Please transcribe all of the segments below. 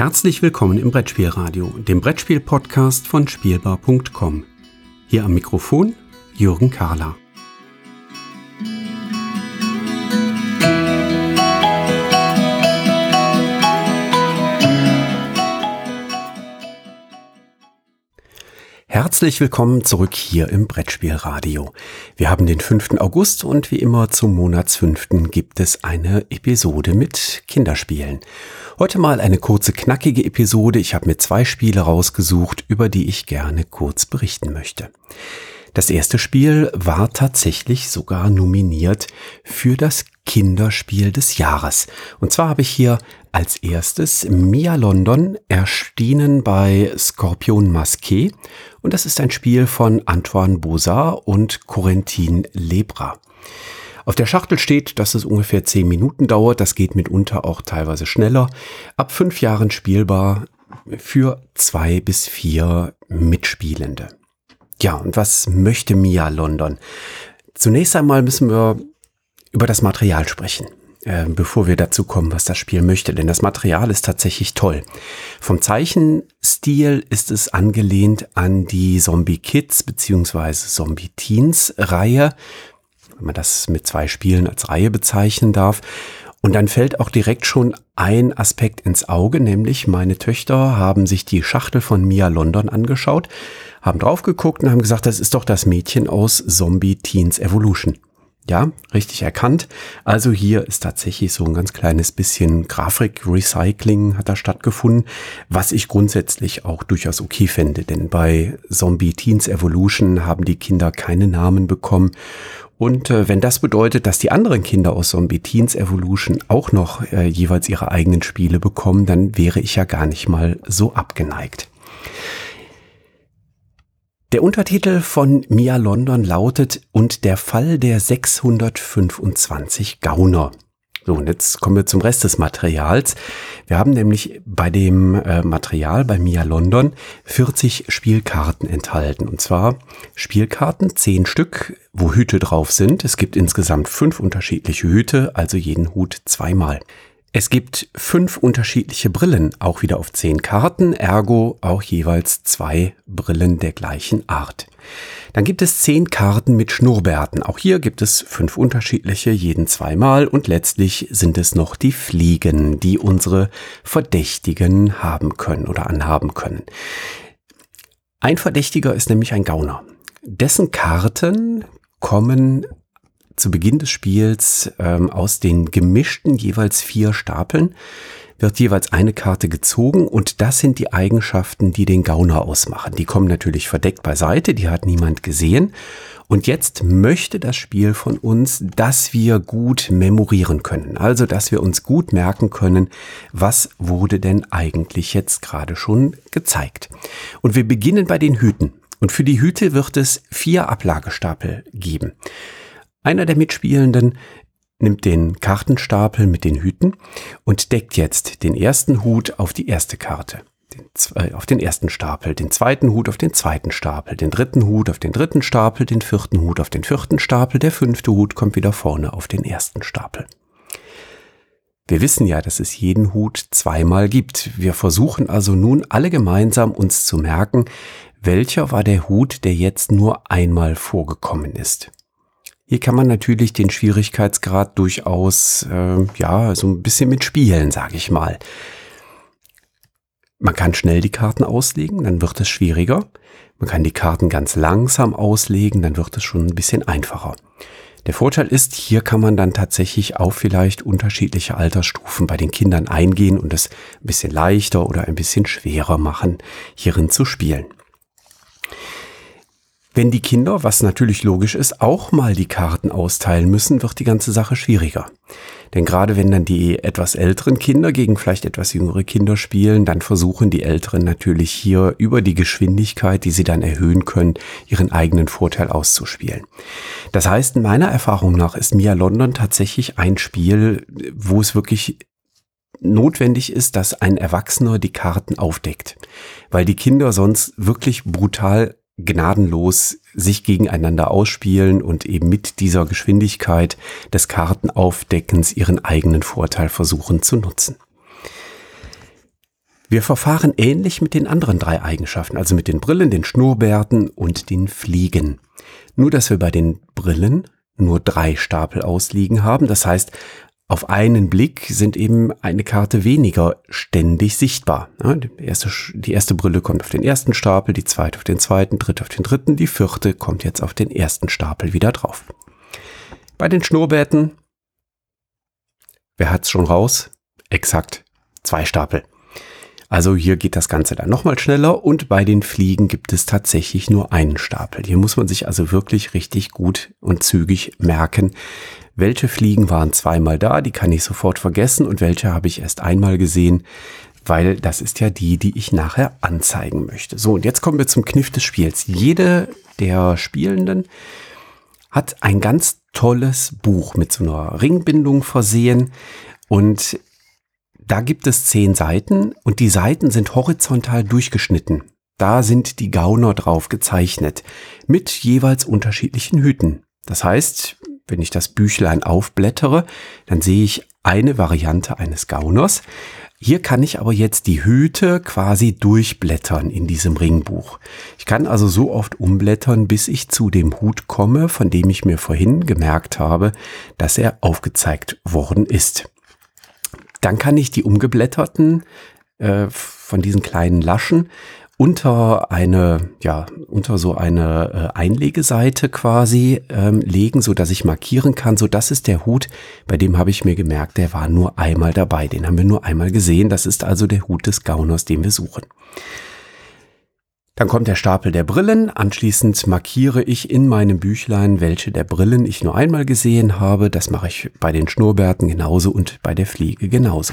Herzlich willkommen im Brettspielradio, dem Brettspiel-Podcast von Spielbar.com. Hier am Mikrofon Jürgen Kahler. Herzlich willkommen zurück hier im Brettspielradio. Wir haben den 5. August und wie immer zum Monatsfünften gibt es eine Episode mit Kinderspielen. Heute mal eine kurze, knackige Episode. Ich habe mir zwei Spiele rausgesucht, über die ich gerne kurz berichten möchte. Das erste Spiel war tatsächlich sogar nominiert für das Kinderspiel des Jahres. Und zwar habe ich hier als erstes Mia London erschienen bei Scorpion Masqué und das ist ein Spiel von Antoine Bozard und Corentin Lebra. Auf der Schachtel steht, dass es ungefähr 10 Minuten dauert. Das geht mitunter auch teilweise schneller. Ab fünf Jahren spielbar für zwei bis vier Mitspielende. Ja, und was möchte Mia London? Zunächst einmal müssen wir über das Material sprechen. Äh, bevor wir dazu kommen, was das Spiel möchte. Denn das Material ist tatsächlich toll. Vom Zeichenstil ist es angelehnt an die Zombie Kids bzw. Zombie Teens Reihe, wenn man das mit zwei Spielen als Reihe bezeichnen darf. Und dann fällt auch direkt schon ein Aspekt ins Auge, nämlich meine Töchter haben sich die Schachtel von Mia London angeschaut, haben drauf geguckt und haben gesagt, das ist doch das Mädchen aus Zombie Teens Evolution. Ja, richtig erkannt. Also hier ist tatsächlich so ein ganz kleines bisschen Grafik-Recycling hat da stattgefunden, was ich grundsätzlich auch durchaus okay fände, denn bei Zombie Teens Evolution haben die Kinder keine Namen bekommen. Und äh, wenn das bedeutet, dass die anderen Kinder aus Zombie Teens Evolution auch noch äh, jeweils ihre eigenen Spiele bekommen, dann wäre ich ja gar nicht mal so abgeneigt. Der Untertitel von Mia London lautet Und der Fall der 625 Gauner. So, und jetzt kommen wir zum Rest des Materials. Wir haben nämlich bei dem äh, Material bei Mia London 40 Spielkarten enthalten. Und zwar Spielkarten, 10 Stück, wo Hüte drauf sind. Es gibt insgesamt fünf unterschiedliche Hüte, also jeden Hut zweimal. Es gibt fünf unterschiedliche Brillen, auch wieder auf zehn Karten, ergo auch jeweils zwei Brillen der gleichen Art. Dann gibt es zehn Karten mit Schnurrbärten. Auch hier gibt es fünf unterschiedliche, jeden zweimal. Und letztlich sind es noch die Fliegen, die unsere Verdächtigen haben können oder anhaben können. Ein Verdächtiger ist nämlich ein Gauner. Dessen Karten kommen zu Beginn des Spiels ähm, aus den gemischten jeweils vier Stapeln wird jeweils eine Karte gezogen und das sind die Eigenschaften, die den Gauner ausmachen. Die kommen natürlich verdeckt beiseite, die hat niemand gesehen. Und jetzt möchte das Spiel von uns, dass wir gut memorieren können. Also, dass wir uns gut merken können, was wurde denn eigentlich jetzt gerade schon gezeigt. Und wir beginnen bei den Hüten. Und für die Hüte wird es vier Ablagestapel geben. Einer der Mitspielenden nimmt den Kartenstapel mit den Hüten und deckt jetzt den ersten Hut auf die erste Karte, den, äh, auf den ersten Stapel, den zweiten Hut auf den zweiten Stapel, den dritten Hut auf den dritten Stapel, den vierten Hut auf den vierten Stapel, der fünfte Hut kommt wieder vorne auf den ersten Stapel. Wir wissen ja, dass es jeden Hut zweimal gibt. Wir versuchen also nun alle gemeinsam uns zu merken, welcher war der Hut, der jetzt nur einmal vorgekommen ist. Hier kann man natürlich den Schwierigkeitsgrad durchaus, äh, ja, so ein bisschen mitspielen, sage ich mal. Man kann schnell die Karten auslegen, dann wird es schwieriger. Man kann die Karten ganz langsam auslegen, dann wird es schon ein bisschen einfacher. Der Vorteil ist, hier kann man dann tatsächlich auch vielleicht unterschiedliche Altersstufen bei den Kindern eingehen und es ein bisschen leichter oder ein bisschen schwerer machen, hierin zu spielen. Wenn die Kinder, was natürlich logisch ist, auch mal die Karten austeilen müssen, wird die ganze Sache schwieriger. Denn gerade wenn dann die etwas älteren Kinder gegen vielleicht etwas jüngere Kinder spielen, dann versuchen die Älteren natürlich hier über die Geschwindigkeit, die sie dann erhöhen können, ihren eigenen Vorteil auszuspielen. Das heißt, in meiner Erfahrung nach ist Mia London tatsächlich ein Spiel, wo es wirklich notwendig ist, dass ein Erwachsener die Karten aufdeckt, weil die Kinder sonst wirklich brutal gnadenlos sich gegeneinander ausspielen und eben mit dieser Geschwindigkeit des Kartenaufdeckens ihren eigenen Vorteil versuchen zu nutzen. Wir verfahren ähnlich mit den anderen drei Eigenschaften, also mit den Brillen, den Schnurrbärten und den Fliegen. Nur dass wir bei den Brillen nur drei Stapel ausliegen haben. Das heißt, auf einen Blick sind eben eine Karte weniger ständig sichtbar. die, erste, die erste Brille kommt auf den ersten Stapel, die zweite auf den zweiten, dritte auf den dritten, die vierte kommt jetzt auf den ersten Stapel wieder drauf. Bei den Schnurrbärten, wer hat's schon raus? Exakt zwei Stapel. Also hier geht das Ganze dann nochmal schneller und bei den Fliegen gibt es tatsächlich nur einen Stapel. Hier muss man sich also wirklich richtig gut und zügig merken, welche Fliegen waren zweimal da, die kann ich sofort vergessen und welche habe ich erst einmal gesehen, weil das ist ja die, die ich nachher anzeigen möchte. So, und jetzt kommen wir zum Kniff des Spiels. Jede der Spielenden hat ein ganz tolles Buch mit so einer Ringbindung versehen und da gibt es zehn Seiten und die Seiten sind horizontal durchgeschnitten. Da sind die Gauner drauf gezeichnet mit jeweils unterschiedlichen Hüten. Das heißt, wenn ich das Büchlein aufblättere, dann sehe ich eine Variante eines Gauners. Hier kann ich aber jetzt die Hüte quasi durchblättern in diesem Ringbuch. Ich kann also so oft umblättern, bis ich zu dem Hut komme, von dem ich mir vorhin gemerkt habe, dass er aufgezeigt worden ist. Dann kann ich die umgeblätterten äh, von diesen kleinen Laschen unter eine, ja, unter so eine äh, Einlegeseite quasi ähm, legen, so dass ich markieren kann. So, das ist der Hut, bei dem habe ich mir gemerkt, der war nur einmal dabei. Den haben wir nur einmal gesehen. Das ist also der Hut des Gauners, den wir suchen. Dann kommt der Stapel der Brillen. Anschließend markiere ich in meinem Büchlein, welche der Brillen ich nur einmal gesehen habe. Das mache ich bei den Schnurrbärten genauso und bei der Fliege genauso.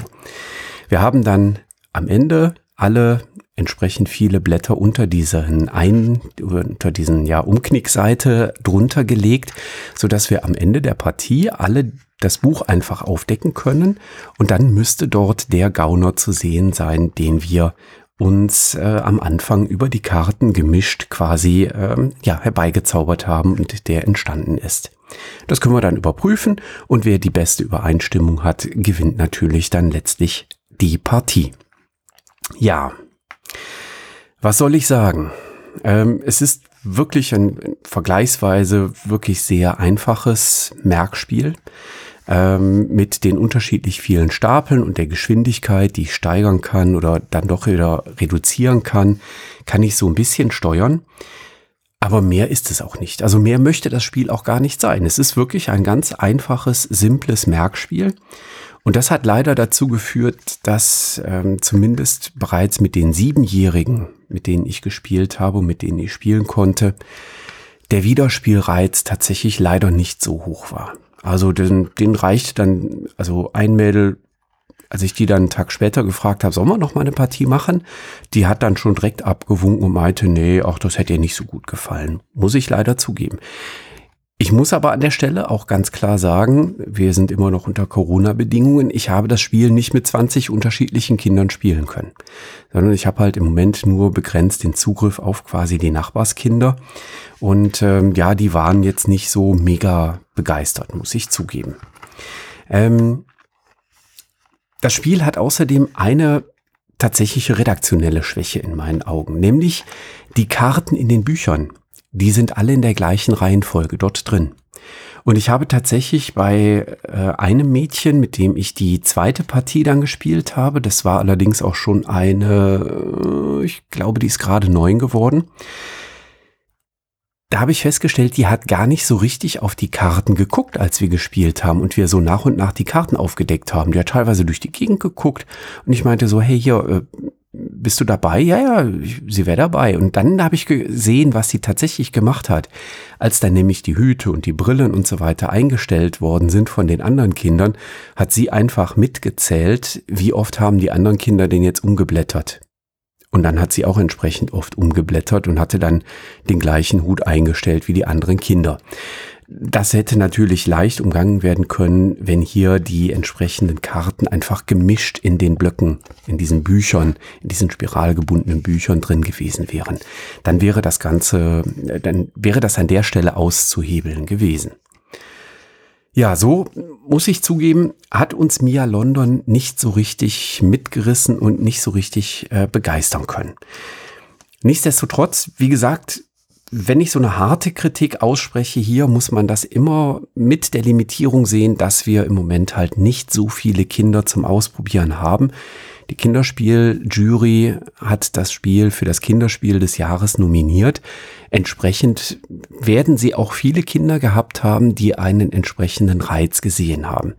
Wir haben dann am Ende alle entsprechend viele Blätter unter diesen ein, unter diesen ja Umknickseite drunter gelegt, so dass wir am Ende der Partie alle das Buch einfach aufdecken können und dann müsste dort der Gauner zu sehen sein, den wir uns äh, am Anfang über die Karten gemischt quasi ähm, ja, herbeigezaubert haben und der entstanden ist. Das können wir dann überprüfen und wer die beste Übereinstimmung hat, gewinnt natürlich dann letztlich die Partie. Ja, was soll ich sagen? Ähm, es ist wirklich ein vergleichsweise wirklich sehr einfaches Merkspiel ähm, mit den unterschiedlich vielen Stapeln und der Geschwindigkeit, die ich steigern kann oder dann doch wieder reduzieren kann, kann ich so ein bisschen steuern. Aber mehr ist es auch nicht. Also mehr möchte das Spiel auch gar nicht sein. Es ist wirklich ein ganz einfaches, simples Merkspiel. Und das hat leider dazu geführt, dass ähm, zumindest bereits mit den Siebenjährigen, mit denen ich gespielt habe, mit denen ich spielen konnte, der Wiederspielreiz tatsächlich leider nicht so hoch war. Also den, den reicht dann, also ein Mädel, als ich die dann einen Tag später gefragt habe, sollen wir noch mal eine Partie machen? Die hat dann schon direkt abgewunken und meinte, nee, auch das hätte ihr nicht so gut gefallen. Muss ich leider zugeben. Ich muss aber an der Stelle auch ganz klar sagen, wir sind immer noch unter Corona-Bedingungen. Ich habe das Spiel nicht mit 20 unterschiedlichen Kindern spielen können, sondern ich habe halt im Moment nur begrenzt den Zugriff auf quasi die Nachbarskinder. Und ähm, ja, die waren jetzt nicht so mega begeistert, muss ich zugeben. Ähm, das Spiel hat außerdem eine tatsächliche redaktionelle Schwäche in meinen Augen, nämlich die Karten in den Büchern die sind alle in der gleichen Reihenfolge dort drin. Und ich habe tatsächlich bei äh, einem Mädchen, mit dem ich die zweite Partie dann gespielt habe, das war allerdings auch schon eine, äh, ich glaube, die ist gerade neun geworden. Da habe ich festgestellt, die hat gar nicht so richtig auf die Karten geguckt, als wir gespielt haben und wir so nach und nach die Karten aufgedeckt haben. Die hat teilweise durch die Gegend geguckt und ich meinte so, hey, hier, äh, bist du dabei? Ja, ja, sie wäre dabei. Und dann habe ich gesehen, was sie tatsächlich gemacht hat. Als dann nämlich die Hüte und die Brillen und so weiter eingestellt worden sind von den anderen Kindern, hat sie einfach mitgezählt, wie oft haben die anderen Kinder den jetzt umgeblättert. Und dann hat sie auch entsprechend oft umgeblättert und hatte dann den gleichen Hut eingestellt wie die anderen Kinder. Das hätte natürlich leicht umgangen werden können, wenn hier die entsprechenden Karten einfach gemischt in den Blöcken, in diesen Büchern, in diesen spiralgebundenen Büchern drin gewesen wären. Dann wäre das Ganze, dann wäre das an der Stelle auszuhebeln gewesen. Ja, so muss ich zugeben, hat uns Mia London nicht so richtig mitgerissen und nicht so richtig äh, begeistern können. Nichtsdestotrotz, wie gesagt, wenn ich so eine harte Kritik ausspreche hier, muss man das immer mit der Limitierung sehen, dass wir im Moment halt nicht so viele Kinder zum Ausprobieren haben. Die Kinderspieljury hat das Spiel für das Kinderspiel des Jahres nominiert. Entsprechend werden sie auch viele Kinder gehabt haben, die einen entsprechenden Reiz gesehen haben.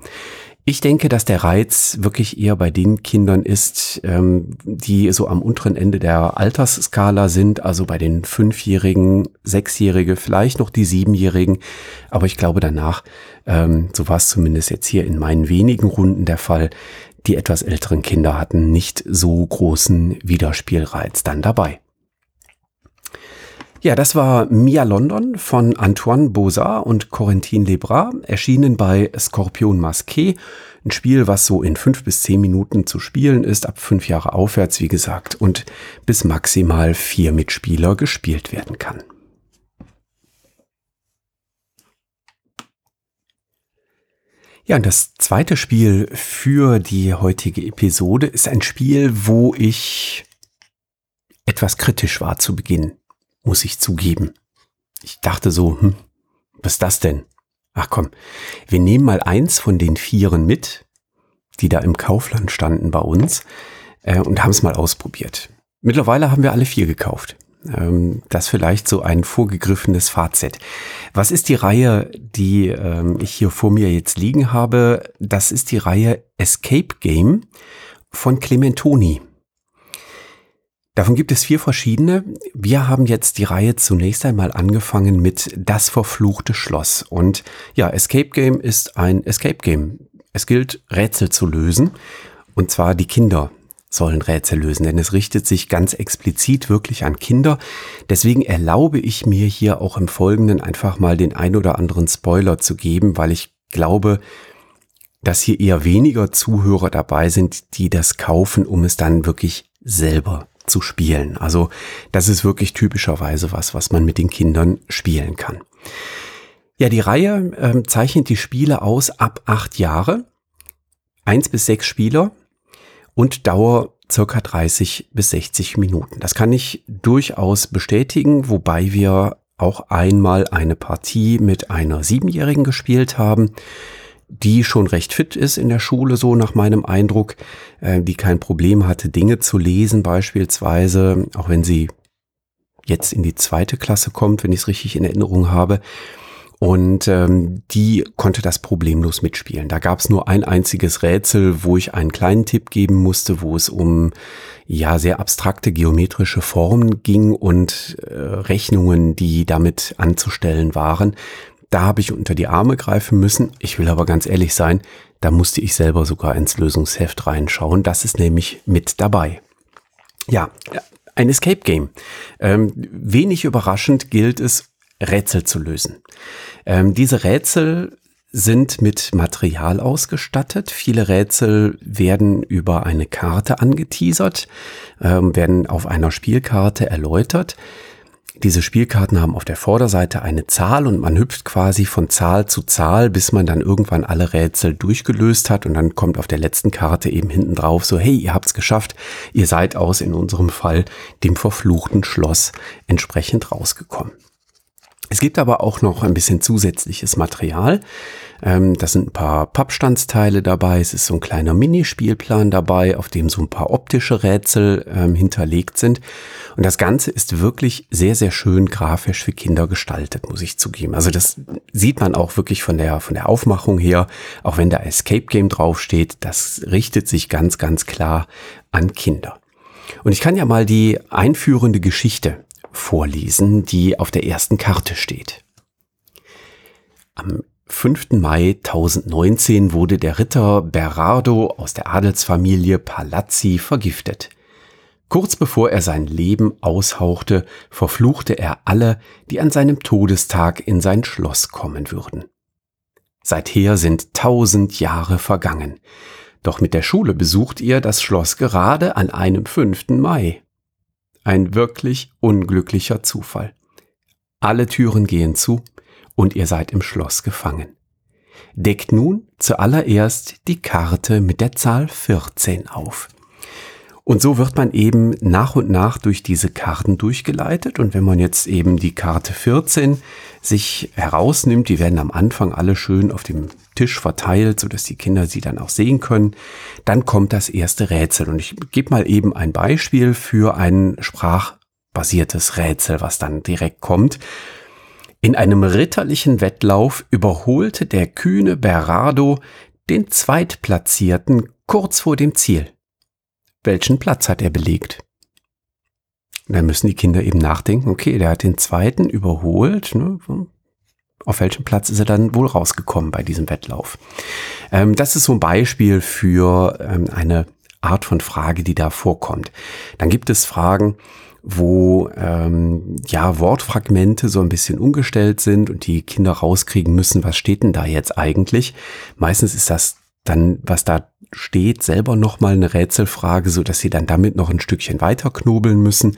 Ich denke, dass der Reiz wirklich eher bei den Kindern ist, ähm, die so am unteren Ende der Altersskala sind, also bei den Fünfjährigen, Sechsjährige, vielleicht noch die Siebenjährigen. Aber ich glaube danach, ähm, so war es zumindest jetzt hier in meinen wenigen Runden der Fall, die etwas älteren Kinder hatten nicht so großen Wiederspielreiz dann dabei. Ja, das war Mia London von Antoine Bozard und Corentin Lebras, erschienen bei Scorpion Masqué. Ein Spiel, was so in fünf bis zehn Minuten zu spielen ist, ab fünf Jahre aufwärts, wie gesagt, und bis maximal vier Mitspieler gespielt werden kann. Ja, und das zweite Spiel für die heutige Episode ist ein Spiel, wo ich etwas kritisch war zu Beginn muss ich zugeben. Ich dachte so, hm, was ist das denn? Ach komm, wir nehmen mal eins von den Vieren mit, die da im Kaufland standen bei uns, äh, und haben es mal ausprobiert. Mittlerweile haben wir alle vier gekauft. Ähm, das vielleicht so ein vorgegriffenes Fazit. Was ist die Reihe, die ähm, ich hier vor mir jetzt liegen habe? Das ist die Reihe Escape Game von Clementoni. Davon gibt es vier verschiedene. Wir haben jetzt die Reihe zunächst einmal angefangen mit Das verfluchte Schloss. Und ja, Escape Game ist ein Escape Game. Es gilt, Rätsel zu lösen. Und zwar die Kinder sollen Rätsel lösen, denn es richtet sich ganz explizit wirklich an Kinder. Deswegen erlaube ich mir hier auch im Folgenden einfach mal den ein oder anderen Spoiler zu geben, weil ich glaube, dass hier eher weniger Zuhörer dabei sind, die das kaufen, um es dann wirklich selber zu spielen. Also das ist wirklich typischerweise was, was man mit den Kindern spielen kann. Ja, die Reihe äh, zeichnet die Spiele aus ab acht Jahre, eins bis sechs Spieler und Dauer circa 30 bis 60 Minuten. Das kann ich durchaus bestätigen, wobei wir auch einmal eine Partie mit einer Siebenjährigen gespielt haben die schon recht fit ist in der Schule, so nach meinem Eindruck, äh, die kein Problem hatte, Dinge zu lesen beispielsweise, auch wenn sie jetzt in die zweite Klasse kommt, wenn ich es richtig in Erinnerung habe. Und ähm, die konnte das problemlos mitspielen. Da gab es nur ein einziges Rätsel, wo ich einen kleinen Tipp geben musste, wo es um ja sehr abstrakte geometrische Formen ging und äh, Rechnungen, die damit anzustellen waren. Da habe ich unter die Arme greifen müssen. Ich will aber ganz ehrlich sein, da musste ich selber sogar ins Lösungsheft reinschauen. Das ist nämlich mit dabei. Ja, ein Escape Game. Ähm, wenig überraschend gilt es, Rätsel zu lösen. Ähm, diese Rätsel sind mit Material ausgestattet. Viele Rätsel werden über eine Karte angeteasert, ähm, werden auf einer Spielkarte erläutert. Diese Spielkarten haben auf der Vorderseite eine Zahl und man hüpft quasi von Zahl zu Zahl, bis man dann irgendwann alle Rätsel durchgelöst hat und dann kommt auf der letzten Karte eben hinten drauf so, hey, ihr habt's geschafft, ihr seid aus, in unserem Fall, dem verfluchten Schloss entsprechend rausgekommen. Es gibt aber auch noch ein bisschen zusätzliches Material. Ähm, das sind ein paar Pappstandsteile dabei. Es ist so ein kleiner Minispielplan dabei, auf dem so ein paar optische Rätsel ähm, hinterlegt sind. Und das Ganze ist wirklich sehr, sehr schön grafisch für Kinder gestaltet, muss ich zugeben. Also das sieht man auch wirklich von der, von der Aufmachung her, auch wenn da Escape Game draufsteht. Das richtet sich ganz, ganz klar an Kinder. Und ich kann ja mal die einführende Geschichte vorlesen, die auf der ersten Karte steht. Am 5. Mai 1019 wurde der Ritter Berardo aus der Adelsfamilie Palazzi vergiftet. Kurz bevor er sein Leben aushauchte, verfluchte er alle, die an seinem Todestag in sein Schloss kommen würden. Seither sind tausend Jahre vergangen. Doch mit der Schule besucht ihr das Schloss gerade an einem 5. Mai. Ein wirklich unglücklicher Zufall. Alle Türen gehen zu, und ihr seid im Schloss gefangen. deckt nun zuallererst die Karte mit der Zahl 14 auf. Und so wird man eben nach und nach durch diese Karten durchgeleitet. Und wenn man jetzt eben die Karte 14 sich herausnimmt, die werden am Anfang alle schön auf dem Tisch verteilt, sodass die Kinder sie dann auch sehen können, dann kommt das erste Rätsel. Und ich gebe mal eben ein Beispiel für ein sprachbasiertes Rätsel, was dann direkt kommt. In einem ritterlichen Wettlauf überholte der kühne Berardo den Zweitplatzierten kurz vor dem Ziel welchen Platz hat er belegt? Dann müssen die Kinder eben nachdenken, okay, der hat den zweiten überholt. Ne? Auf welchem Platz ist er dann wohl rausgekommen bei diesem Wettlauf? Ähm, das ist so ein Beispiel für ähm, eine Art von Frage, die da vorkommt. Dann gibt es Fragen, wo ähm, ja Wortfragmente so ein bisschen umgestellt sind und die Kinder rauskriegen müssen, was steht denn da jetzt eigentlich. Meistens ist das dann, was da steht, selber nochmal eine Rätselfrage, so dass sie dann damit noch ein Stückchen weiter knobeln müssen.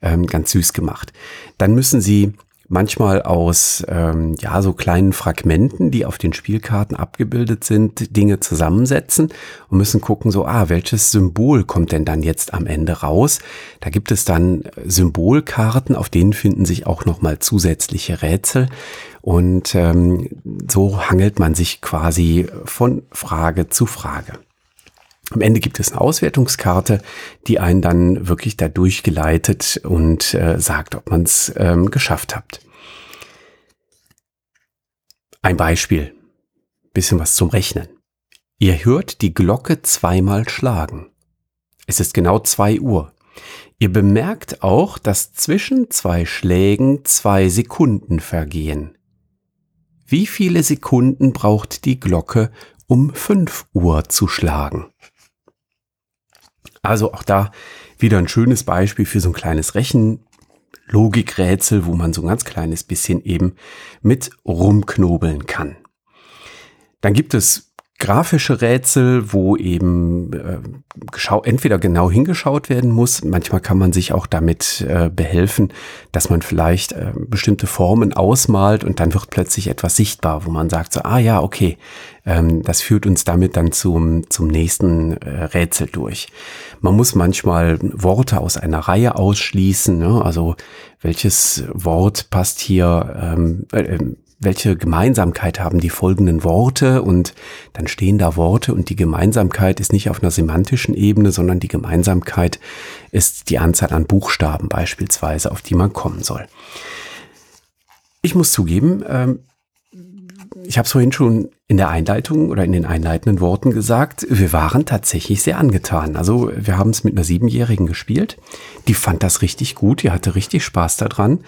Ähm, ganz süß gemacht. Dann müssen sie manchmal aus ähm, ja so kleinen Fragmenten, die auf den Spielkarten abgebildet sind, Dinge zusammensetzen und müssen gucken so ah welches Symbol kommt denn dann jetzt am Ende raus? Da gibt es dann Symbolkarten, auf denen finden sich auch noch mal zusätzliche Rätsel und ähm, so hangelt man sich quasi von Frage zu Frage. Am Ende gibt es eine Auswertungskarte, die einen dann wirklich da durchgeleitet und äh, sagt, ob man es ähm, geschafft hat. Ein Beispiel, bisschen was zum Rechnen. Ihr hört die Glocke zweimal schlagen. Es ist genau zwei Uhr. Ihr bemerkt auch, dass zwischen zwei Schlägen zwei Sekunden vergehen. Wie viele Sekunden braucht die Glocke, um fünf Uhr zu schlagen? Also auch da wieder ein schönes Beispiel für so ein kleines Rechenlogikrätsel, wo man so ein ganz kleines bisschen eben mit rumknobeln kann. Dann gibt es grafische Rätsel, wo eben äh, entweder genau hingeschaut werden muss. Manchmal kann man sich auch damit äh, behelfen, dass man vielleicht äh, bestimmte Formen ausmalt und dann wird plötzlich etwas sichtbar, wo man sagt so, ah ja, okay, ähm, das führt uns damit dann zum, zum nächsten äh, Rätsel durch. Man muss manchmal Worte aus einer Reihe ausschließen, ne? also welches Wort passt hier, ähm, äh, ähm, welche Gemeinsamkeit haben die folgenden Worte und dann stehen da Worte und die Gemeinsamkeit ist nicht auf einer semantischen Ebene, sondern die Gemeinsamkeit ist die Anzahl an Buchstaben beispielsweise, auf die man kommen soll. Ich muss zugeben, ähm, ich habe es vorhin schon in der Einleitung oder in den einleitenden Worten gesagt, wir waren tatsächlich sehr angetan. Also wir haben es mit einer Siebenjährigen gespielt. Die fand das richtig gut, die hatte richtig Spaß daran.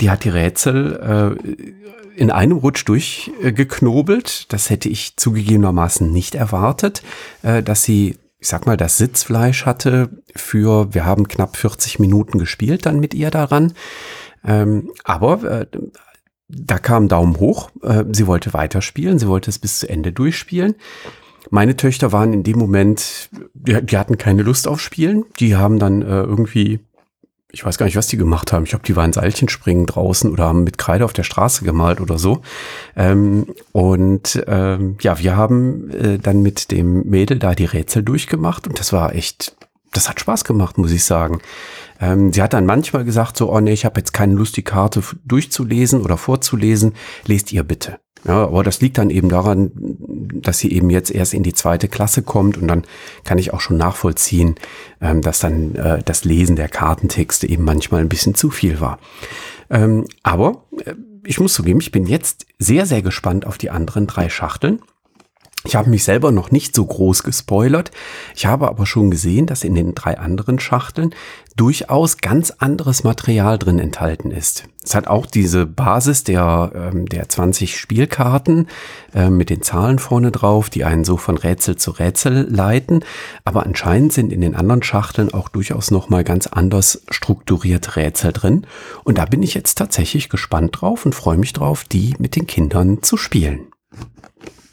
Die hat die Rätsel äh, in einem Rutsch durchgeknobelt. Äh, das hätte ich zugegebenermaßen nicht erwartet, äh, dass sie ich sag mal, das Sitzfleisch hatte für, wir haben knapp 40 Minuten gespielt dann mit ihr daran. Ähm, aber äh, da kam Daumen hoch. Äh, sie wollte weiterspielen, sie wollte es bis zu Ende durchspielen. Meine Töchter waren in dem Moment, die, die hatten keine Lust auf Spielen. Die haben dann äh, irgendwie, ich weiß gar nicht, was die gemacht haben. Ich glaube, die waren Seilchen springen draußen oder haben mit Kreide auf der Straße gemalt oder so. Ähm, und ähm, ja, wir haben äh, dann mit dem Mädel da die Rätsel durchgemacht und das war echt, das hat Spaß gemacht, muss ich sagen. Ähm, sie hat dann manchmal gesagt, so, oh nee, ich habe jetzt keine Lust, die Karte durchzulesen oder vorzulesen, lest ihr bitte. Ja, aber das liegt dann eben daran, dass sie eben jetzt erst in die zweite Klasse kommt und dann kann ich auch schon nachvollziehen, ähm, dass dann äh, das Lesen der Kartentexte eben manchmal ein bisschen zu viel war. Ähm, aber äh, ich muss zugeben, ich bin jetzt sehr, sehr gespannt auf die anderen drei Schachteln. Ich habe mich selber noch nicht so groß gespoilert. Ich habe aber schon gesehen, dass in den drei anderen Schachteln durchaus ganz anderes Material drin enthalten ist. Es hat auch diese Basis der, ähm, der 20 Spielkarten äh, mit den Zahlen vorne drauf, die einen so von Rätsel zu Rätsel leiten. Aber anscheinend sind in den anderen Schachteln auch durchaus nochmal ganz anders strukturierte Rätsel drin. Und da bin ich jetzt tatsächlich gespannt drauf und freue mich drauf, die mit den Kindern zu spielen.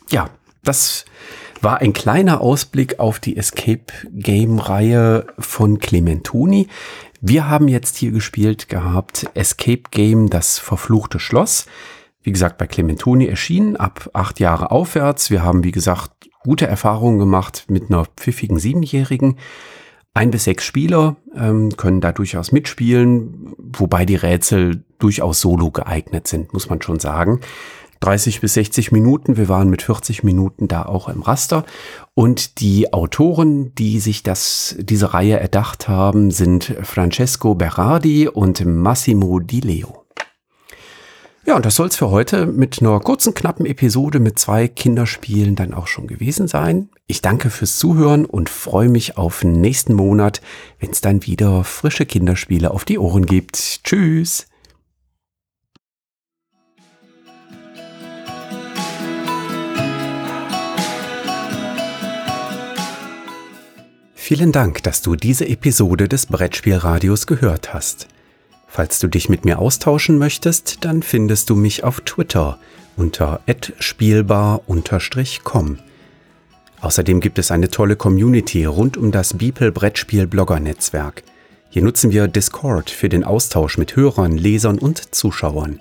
Ja, das war ein kleiner Ausblick auf die Escape Game Reihe von Clementoni. Wir haben jetzt hier gespielt gehabt Escape Game Das verfluchte Schloss. wie gesagt, bei Clementoni erschienen, ab acht Jahre aufwärts. Wir haben, wie gesagt, gute Erfahrungen gemacht mit einer pfiffigen Siebenjährigen. Ein bis sechs Spieler ähm, können da durchaus mitspielen, wobei die Rätsel durchaus solo geeignet sind, muss man schon sagen. 30 bis 60 Minuten. Wir waren mit 40 Minuten da auch im Raster. Und die Autoren, die sich das, diese Reihe erdacht haben, sind Francesco Berardi und Massimo Di Leo. Ja, und das soll es für heute mit einer kurzen, knappen Episode mit zwei Kinderspielen dann auch schon gewesen sein. Ich danke fürs Zuhören und freue mich auf nächsten Monat, wenn es dann wieder frische Kinderspiele auf die Ohren gibt. Tschüss! Vielen Dank, dass du diese Episode des Brettspielradios gehört hast. Falls du dich mit mir austauschen möchtest, dann findest du mich auf Twitter unter @spielbar_com. Außerdem gibt es eine tolle Community rund um das Beeple Brettspiel Blogger Netzwerk. Hier nutzen wir Discord für den Austausch mit Hörern, Lesern und Zuschauern.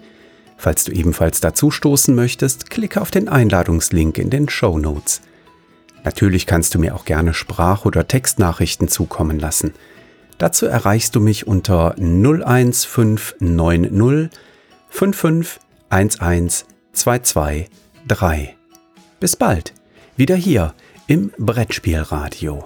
Falls du ebenfalls dazu stoßen möchtest, klicke auf den Einladungslink in den Show Notes. Natürlich kannst du mir auch gerne Sprach- oder Textnachrichten zukommen lassen. Dazu erreichst du mich unter 01590 5511223. Bis bald, wieder hier im Brettspielradio.